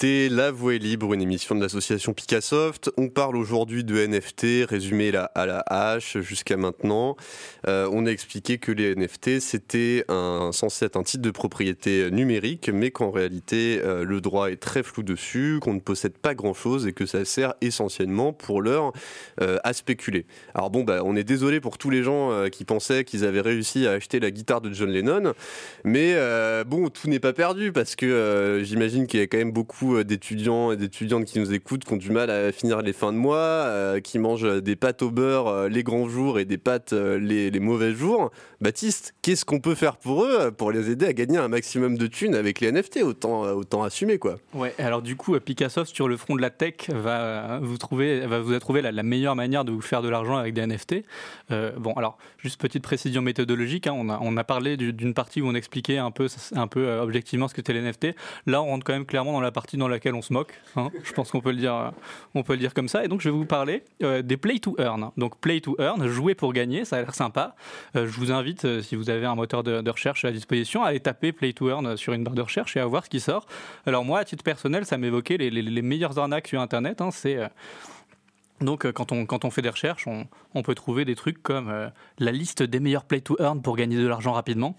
La Voix libre, une émission de l'association Picassoft. On parle aujourd'hui de NFT, résumé à la hache jusqu'à maintenant. Euh, on a expliqué que les NFT, c'était censé être un titre de propriété numérique, mais qu'en réalité, euh, le droit est très flou dessus, qu'on ne possède pas grand-chose et que ça sert essentiellement pour l'heure euh, à spéculer. Alors bon, bah, on est désolé pour tous les gens qui pensaient qu'ils avaient réussi à acheter la guitare de John Lennon, mais bon, tout n'est pas perdu parce que j'imagine qu'il y a quand même beaucoup d'étudiants et d'étudiantes qui nous écoutent, qui ont du mal à finir les fins de mois, euh, qui mangent des pâtes au beurre euh, les grands jours et des pâtes euh, les, les, mauvais jours. Baptiste, qu'est-ce qu'on peut faire pour eux pour les aider à gagner un maximum de thunes avec les NFT Autant, autant assumer quoi? Ouais, alors du coup, Picasso sur le front de la tech va vous trouver, va vous la, la meilleure manière de vous faire de l'argent avec des NFT. bon, alors juste petite précision méthodologique, hein, on, a, on a parlé d'une partie où on expliquait un peu, un peu objectivement ce que c'était les NFT. Là, on rentre quand même clairement dans la partie dans laquelle on se moque. hein. Je pense qu'on peut le dire, euh, on peut le dire comme ça. Et donc, je vais vous parler euh, des play to earn. Donc, play to earn, jouer pour gagner, ça a l'air sympa. Euh, je vous invite, euh, si vous avez un moteur de, recherche à disposition, à aller taper play to earn sur une barre de recherche et à voir ce qui sort. Alors, moi, à titre personnel, ça m'évoquait les, les, les meilleures arnaques sur Internet. hein. C'est euh, donc, euh, quand on, fait des recherches, on, peut trouver des trucs comme la liste des meilleurs play to earn pour gagner de l'argent rapidement.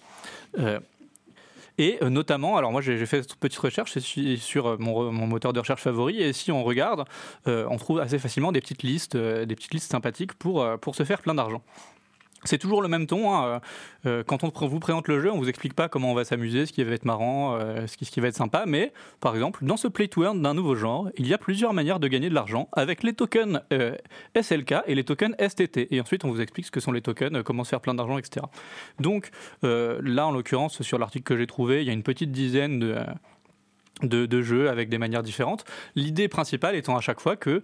Et notamment, alors moi j'ai fait cette petite recherche sur mon, moteur de recherche favori, et si on regarde, on trouve assez facilement des petites listes, des petites listes sympathiques pour se faire plein d'argent. C'est toujours le même ton. hein, euh, euh, quand on vous présente le jeu, on vous explique pas comment on va s'amuser, ce qui va être marrant, euh, ce, qui, va être sympa. Mais par exemple, dans ce play to earn d'un nouveau genre, il y a plusieurs manières de gagner de l'argent avec les tokens SLK et les tokens STT. Et ensuite, on vous explique ce que sont les tokens, comment se faire plein d'argent, etc. Donc là, en l'occurrence, sur l'article que j'ai trouvé, il y a une petite dizaine de, jeux avec des manières différentes. L'idée principale étant à chaque fois que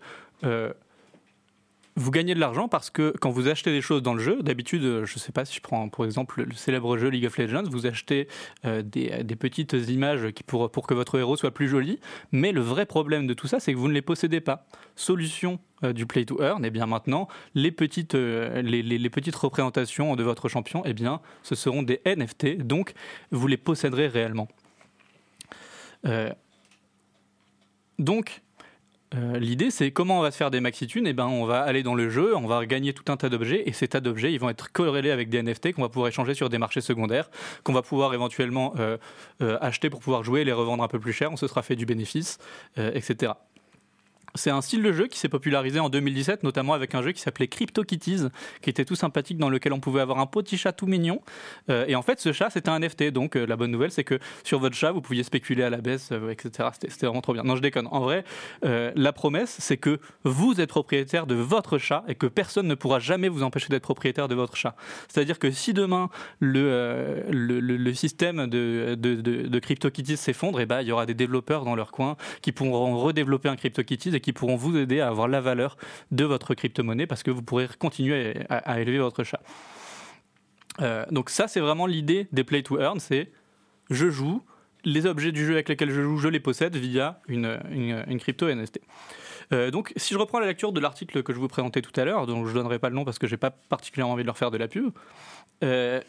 vous gagnez de l'argent parce que quand vous achetez des choses dans le jeu, d'habitude, euh, je ne sais pas si je prends pour exemple le célèbre jeu League of Legends, vous achetez euh, des, petites images qui pour, pour que votre héros soit plus joli, mais le vrai problème de tout ça, c'est que vous ne les possédez pas. Solution euh, du play to earn, et bien maintenant, les petites, les, petites représentations de votre champion, et bien, ce seront des NFT, donc vous les posséderez réellement. Donc, euh, l'idée, c'est comment on va se faire des maxi-tunes. Et ben, on va aller dans le jeu, on va gagner tout un tas d'objets, et ces tas d'objets, vont être corrélés avec des NFT qu'on va pouvoir échanger sur des marchés secondaires, qu'on va pouvoir éventuellement euh, euh, acheter pour pouvoir jouer et les revendre un peu plus cher. On se sera fait du bénéfice, etc. C'est un style de jeu qui s'est popularisé en 2017, notamment avec un jeu qui s'appelait CryptoKitties, qui était tout sympathique, dans lequel on pouvait avoir un petit chat tout mignon. Euh, et en fait, ce chat, c'était un NFT. Donc, euh, la bonne nouvelle, c'est que sur votre chat, vous pouviez spéculer à la baisse, euh, etc. C'était vraiment trop bien. Non, je déconne. En vrai, la promesse, c'est que vous êtes propriétaire de votre chat et que personne ne pourra jamais vous empêcher d'être propriétaire de votre chat. C'est-à-dire que si demain le, système de, de, de, CryptoKitties s'effondre, et ben, il y aura des développeurs dans leur coin qui pourront redévelopper un CryptoKitties et qui pourront vous aider à avoir la valeur de votre crypto-monnaie parce que vous pourrez continuer à, élever votre chat. Euh, donc ça, c'est vraiment l'idée des play to earn, c'est je joue, les objets du jeu avec lesquels je joue, je les possède via une, une, crypto NFT. Euh, donc, si je reprends la lecture de l'article que je vous présentais tout à l'heure, dont je ne donnerai pas le nom parce que j'ai pas particulièrement envie de leur faire de la pub, euh,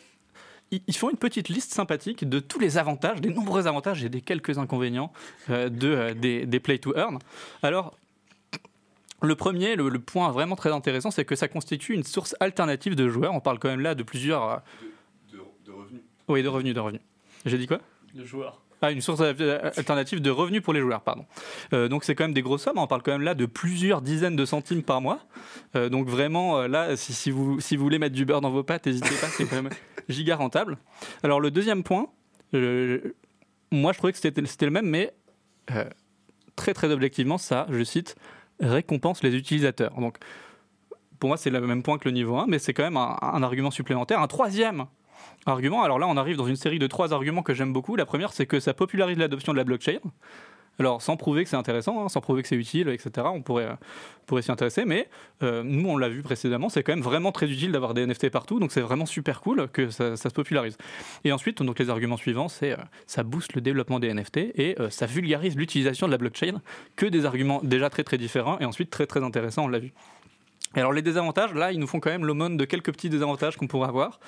ils font une petite liste sympathique de tous les avantages, des nombreux avantages et des quelques inconvénients euh, de, des, des play to earn. Alors, le premier, le, le point vraiment très intéressant, c'est que ça constitue une source alternative de joueurs. On parle quand même là de plusieurs. euh, De, revenus. oui, de revenus, de revenus. J'ai dit quoi? Le joueur. ah, une source euh, alternative de revenus pour les joueurs, pardon. Euh, donc c'est quand même des grosses sommes, on parle quand même là de plusieurs dizaines de centimes par mois. Euh, donc vraiment, là, si, si vous, si vous voulez mettre du beurre dans vos pâtes, n'hésitez pas, c'est quand même giga rentable. Alors le deuxième point, euh, moi je trouvais que c'était c'était le même, mais euh, très très objectivement, ça, je cite, récompense les utilisateurs. Donc pour moi c'est le même point que le niveau 1, mais c'est quand même un, un argument supplémentaire. Un troisième argument, alors là on arrive dans une série de trois arguments que j'aime beaucoup. La première c'est que ça popularise l'adoption de la blockchain. Alors sans prouver que c'est intéressant, hein, sans prouver que c'est utile, etc. On pourrait, euh, pourrait s'y intéresser, mais euh, nous on l'a vu précédemment, c'est quand même vraiment très utile d'avoir des NFT partout, donc c'est vraiment super cool que ça, se popularise. Et ensuite, donc les arguments suivants, c'est euh, ça booste le développement des NFT et ça vulgarise l'utilisation de la blockchain, que des arguments déjà très très différents et ensuite très très intéressants, on l'a vu. Alors les désavantages, là, ils nous font quand même l'aumône de quelques petits désavantages qu'on pourrait avoir.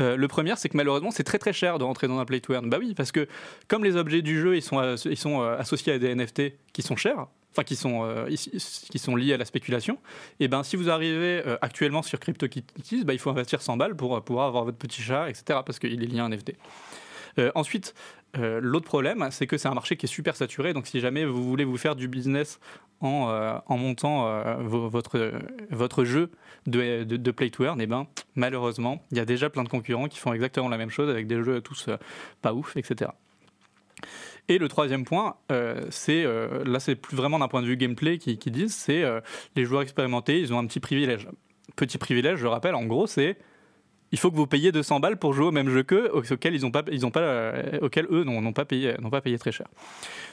Euh, le premier, c'est que malheureusement, c'est très très cher de rentrer dans un play to earn. Bah oui, parce que comme les objets du jeu, ils sont, euh, associés à des NFT qui sont chers, enfin qui sont, euh, qui sont liés à la spéculation, et ben si vous arrivez actuellement sur CryptoKitties, bah, il faut investir 100 balles pour pouvoir avoir votre petit chat, etc. Parce qu'il est lié à un NFT. Ensuite, euh, l'autre problème, c'est que c'est un marché qui est super saturé. Donc, si jamais vous voulez vous faire du business en, euh, en montant euh, vo- votre, votre jeu de, de, de play to earn, eh ben, malheureusement, il y a déjà plein de concurrents qui font exactement la même chose avec des jeux tous pas ouf, etc. Et le troisième point, c'est là, c'est plus vraiment d'un point de vue gameplay qui, disent, c'est les joueurs expérimentés, ils ont un petit privilège. Petit privilège, je rappelle, en gros, c'est il faut que vous payiez 200 balles pour jouer au même jeu qu'eux, auquel ils pas, ils pas, euh, eux n'ont pas payé, n'ont pas payé très cher.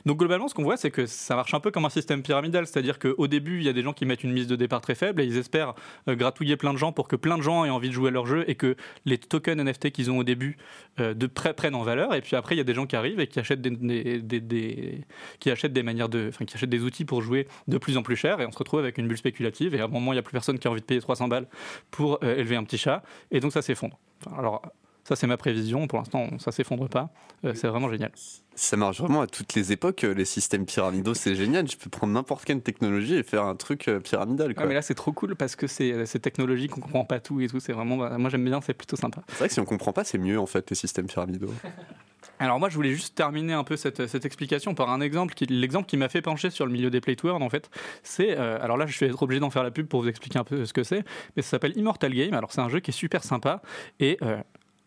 Donc globalement, ce qu'on voit, c'est que ça marche un peu comme un système pyramidal, c'est-à-dire qu'au début, il y a des gens qui mettent une mise de départ très faible et ils espèrent euh, gratouiller plein de gens pour que plein de gens aient envie de jouer à leur jeu et que les tokens NFT qu'ils ont au début euh, de près prennent en valeur. Et puis après, il y a des gens qui arrivent et qui achètent des, des, qui achètent des manières de, enfin, qui achètent des outils pour jouer de plus en plus cher et on se retrouve avec une bulle spéculative et à un moment, il n'y a plus personne qui a envie de payer 300 balles pour élever un petit chat et donc ça s'effondre. alors, ça, c'est ma prévision. Pour l'instant, ça s'effondre pas. Euh, c'est vraiment génial. Ça marche vraiment à toutes les époques. Euh, les systèmes pyramidaux, c'est génial. Je peux prendre n'importe quelle technologie et faire un truc euh, pyramidal. mais là, c'est trop cool parce que c'est ces technologies qu'on comprend pas tout et tout. C'est vraiment, moi, j'aime bien. C'est plutôt sympa. C'est vrai que si on comprend pas, c'est mieux en fait les systèmes pyramidaux. Alors moi, je voulais juste terminer un peu cette, cette explication par un exemple, qui, l'exemple qui m'a fait pencher sur le milieu des play to en fait, c'est, alors là, je vais être obligé d'en faire la pub pour vous expliquer un peu ce que c'est, mais ça s'appelle Immortal Game. Alors c'est un jeu qui est super sympa et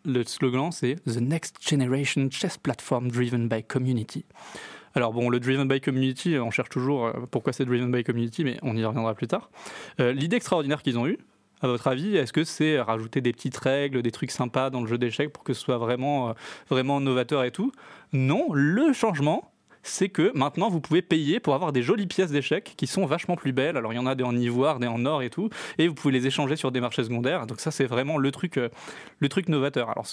le slogan c'est The Next Generation Chess Platform Driven by Community. Alors bon, le Driven by Community, on cherche toujours euh, pourquoi c'est Driven by Community, mais on y reviendra plus tard. Euh, l'idée extraordinaire qu'ils ont eue, à votre avis, est-ce que c'est rajouter des petites règles, des trucs sympas dans le jeu d'échecs pour que ce soit vraiment, euh, vraiment novateur et tout? Non, le changement, c'est que maintenant vous pouvez payer pour avoir des jolies pièces d'échecs qui sont vachement plus belles. Alors il y en a des en ivoire, des en or et tout, et vous pouvez les échanger sur des marchés secondaires. Donc ça c'est vraiment le truc, euh, le truc novateur. Alors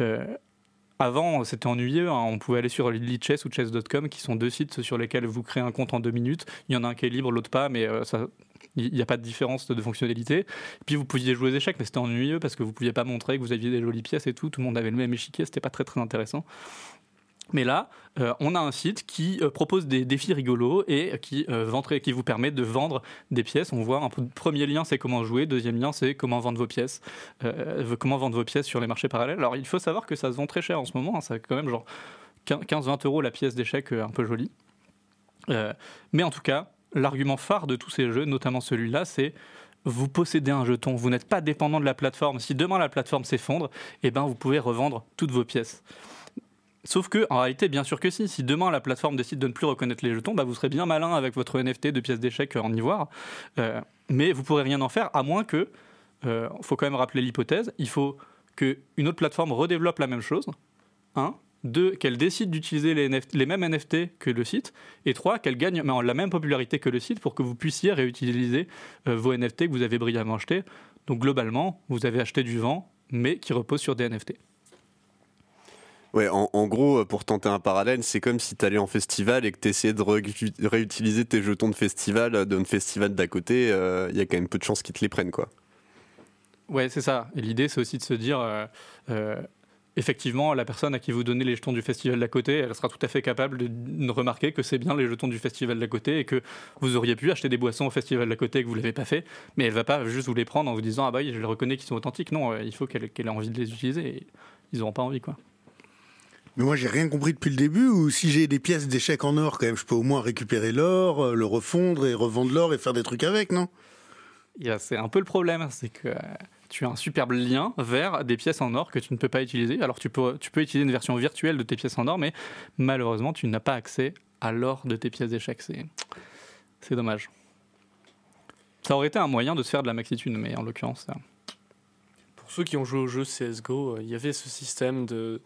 euh, avant, c'était ennuyeux. Hein. On pouvait aller sur Lichess ou chess.com, qui sont deux sites sur lesquels vous créez un compte en deux minutes. Il y en a un qui est libre, l'autre pas, mais ça, il n'y a pas de différence de, fonctionnalité. Puis vous pouviez jouer aux échecs, mais c'était ennuyeux parce que vous ne pouviez pas montrer que vous aviez des jolies pièces et tout. Tout le monde avait le même échiquier, c'était pas très très intéressant. Mais là, euh, on a un site qui euh, propose des défis rigolos et qui, euh, qui vous permet de vendre des pièces. On voit un premier lien, c'est comment jouer. Deuxième lien, c'est comment vendre vos pièces. comment vendre vos pièces sur les marchés parallèles. Alors, il faut savoir que ça se vend très cher en ce moment. Ça hein. quand même genre 15-20 euros la pièce d'échec un peu jolie. mais en tout cas, l'argument phare de tous ces jeux, notamment celui-là, c'est vous possédez un jeton, vous n'êtes pas dépendant de la plateforme. Si demain la plateforme s'effondre, eh ben vous pouvez revendre toutes vos pièces. Sauf que, en réalité, bien sûr que si. Si demain la plateforme décide de ne plus reconnaître les jetons, bah, vous serez bien malin avec votre NFT de pièces d'échecs en ivoire. Euh, mais vous pourrez rien en faire, à moins que, il euh, faut quand même rappeler l'hypothèse, il faut qu'une autre plateforme redéveloppe la même chose. Un. Deux, qu'elle décide d'utiliser les, les, mêmes NFT que le site. Et trois, qu'elle gagne la même popularité que le site pour que vous puissiez réutiliser euh, vos NFT que vous avez brillamment achetés. Donc globalement, vous avez acheté du vent, mais qui repose sur des NFT. Ouais, en, gros, euh, pour tenter un parallèle, c'est comme si tu allais en festival et que tu essayais de réutiliser tes jetons de festival euh, d'un festival d'à côté. Il euh, y a quand même peu de chances qu'ils te les prennent, quoi. Ouais, c'est ça. Et l'idée, c'est aussi de se dire, effectivement, la personne à qui vous donnez les jetons du festival d'à côté, elle sera tout à fait capable de remarquer que c'est bien les jetons du festival d'à côté et que vous auriez pu acheter des boissons au festival d'à côté et que vous l'avez pas fait. Mais elle va pas juste vous les prendre en vous disant, ah bah oui, je les reconnais qu'ils sont authentiques. Non, il faut qu'elle ait envie de les utiliser. Et ils n'auront pas envie, quoi. Mais moi, j'ai rien compris depuis le début. Ou si j'ai des pièces d'échecs en or, quand même, je peux au moins récupérer l'or, euh, le refondre et revendre l'or et faire des trucs avec, non? C'est un peu le problème, c'est que euh, tu as un superbe lien vers des pièces en or que tu ne peux pas utiliser. Alors, tu peux, tu peux utiliser une version virtuelle de tes pièces en or, mais malheureusement, tu n'as pas accès à l'or de tes pièces d'échecs. C'est dommage. Ça aurait été un moyen de se faire de la maxitude, mais en l'occurrence. Pour ceux qui ont joué au jeu CSGO, euh, il y avait ce système de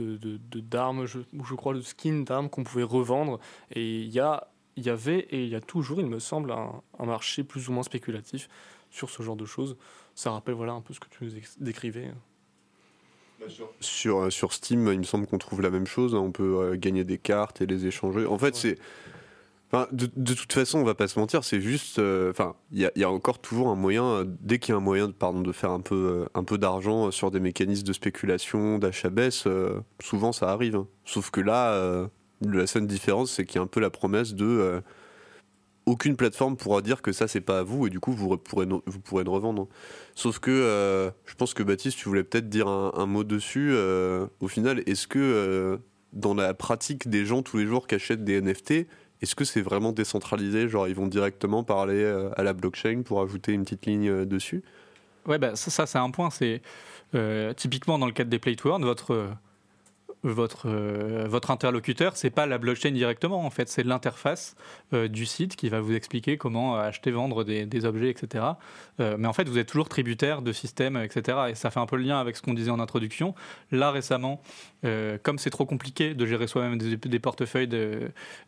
d'armes, de, je, je, crois le skin d'armes qu'on pouvait revendre. Et il y, a, il y avait et il y a toujours, il me semble, un, marché plus ou moins spéculatif sur ce genre de choses. Ça rappelle voilà un peu ce que tu nous décrivais. Sur, sur Steam, il me semble qu'on trouve la même chose. On peut euh, gagner des cartes et les échanger. En fait, c'est de, toute façon, on va pas se mentir, c'est juste. Euh, enfin, il y, a encore toujours un moyen, euh, dès qu'il y a un moyen pardon, de faire un peu, euh, un peu d'argent sur des mécanismes de spéculation, d'achat-baisse, souvent ça arrive. Hein. Sauf que là, la seule différence, c'est qu'il y a un peu la promesse de. Aucune plateforme pourra dire que ça c'est pas à vous et du coup vous pourrez, vous pourrez le revendre. Sauf que je pense que Baptiste, tu voulais peut-être dire un, mot dessus. au final, est-ce que dans la pratique des gens tous les jours qui achètent des NFT, est-ce que c'est vraiment décentralisé? Genre, ils vont directement parler euh, à la blockchain pour ajouter une petite ligne euh, dessus? Ouais, bah, ça, c'est un point. C'est euh, typiquement dans le cadre des play to earn, votre votre, euh, votre interlocuteur, c'est pas la blockchain directement, en fait, c'est l'interface euh, du site qui va vous expliquer comment acheter, vendre des, objets, etc. Euh, mais en fait, vous êtes toujours tributaire de systèmes, etc. Et ça fait un peu le lien avec ce qu'on disait en introduction. Là, récemment, euh, comme c'est trop compliqué de gérer soi-même des, portefeuilles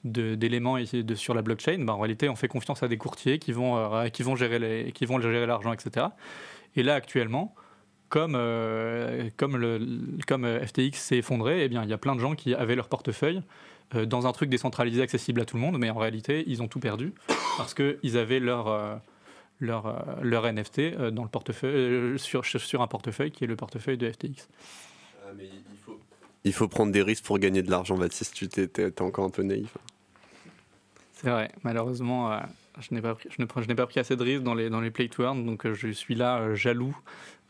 d'éléments sur la blockchain, bah, en réalité, on fait confiance à des courtiers euh, qui vont gérer l'argent, etc. Et là, actuellement, comme, euh, comme, le, comme euh, FTX s'est effondré, eh bien, il y a plein de gens qui avaient leur portefeuille euh, dans un truc décentralisé accessible à tout le monde, mais en réalité, ils ont tout perdu parce qu'ils avaient leur, euh, leur, euh, leur NFT euh, dans le portefeuille, euh, sur, sur un portefeuille qui est le portefeuille de FTX. Il faut prendre des risques pour gagner de l'argent, Baptiste. Tu t'es, t'es- t'es encore un peu naïf. C'est vrai, malheureusement, euh, je n'ai pas, pris- je n'ai pas- je n'ai pas pris assez de risques dans les, dans les play to earn, donc je suis là euh, jaloux,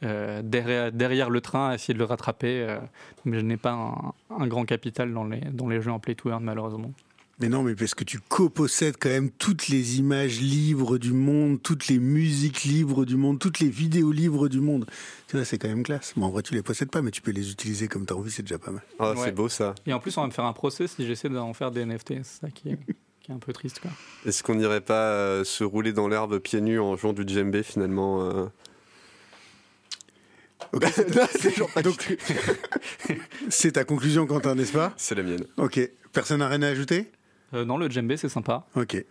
euh, derrière, derrière le train, à essayer de le rattraper, euh, mais je n'ai pas un, un grand capital dans les, dans les jeux en play to earn, malheureusement. Mais non, mais parce que tu copossèdes quand même toutes les images libres du monde, toutes les musiques libres du monde, toutes les vidéos libres du monde. Tu vois, c'est quand même classe. Bon, en vrai, tu les possèdes pas, mais tu peux les utiliser comme tu as envie, c'est déjà pas mal. Ah, Ouais. c'est beau ça. Et en plus, on va me faire un procès si j'essaie d'en faire des NFT, c'est ça qui est, qui est un peu triste. Quoi. Est-ce qu'on n'irait pas euh, se rouler dans l'herbe pieds nus en jouant du djembé finalement euh Ok, c'est- Donc, c'est ta conclusion, Quentin, n'est-ce pas? C'est la mienne. Ok. Personne n'a rien à ajouter? Euh, non, le djembé, c'est sympa. Ok.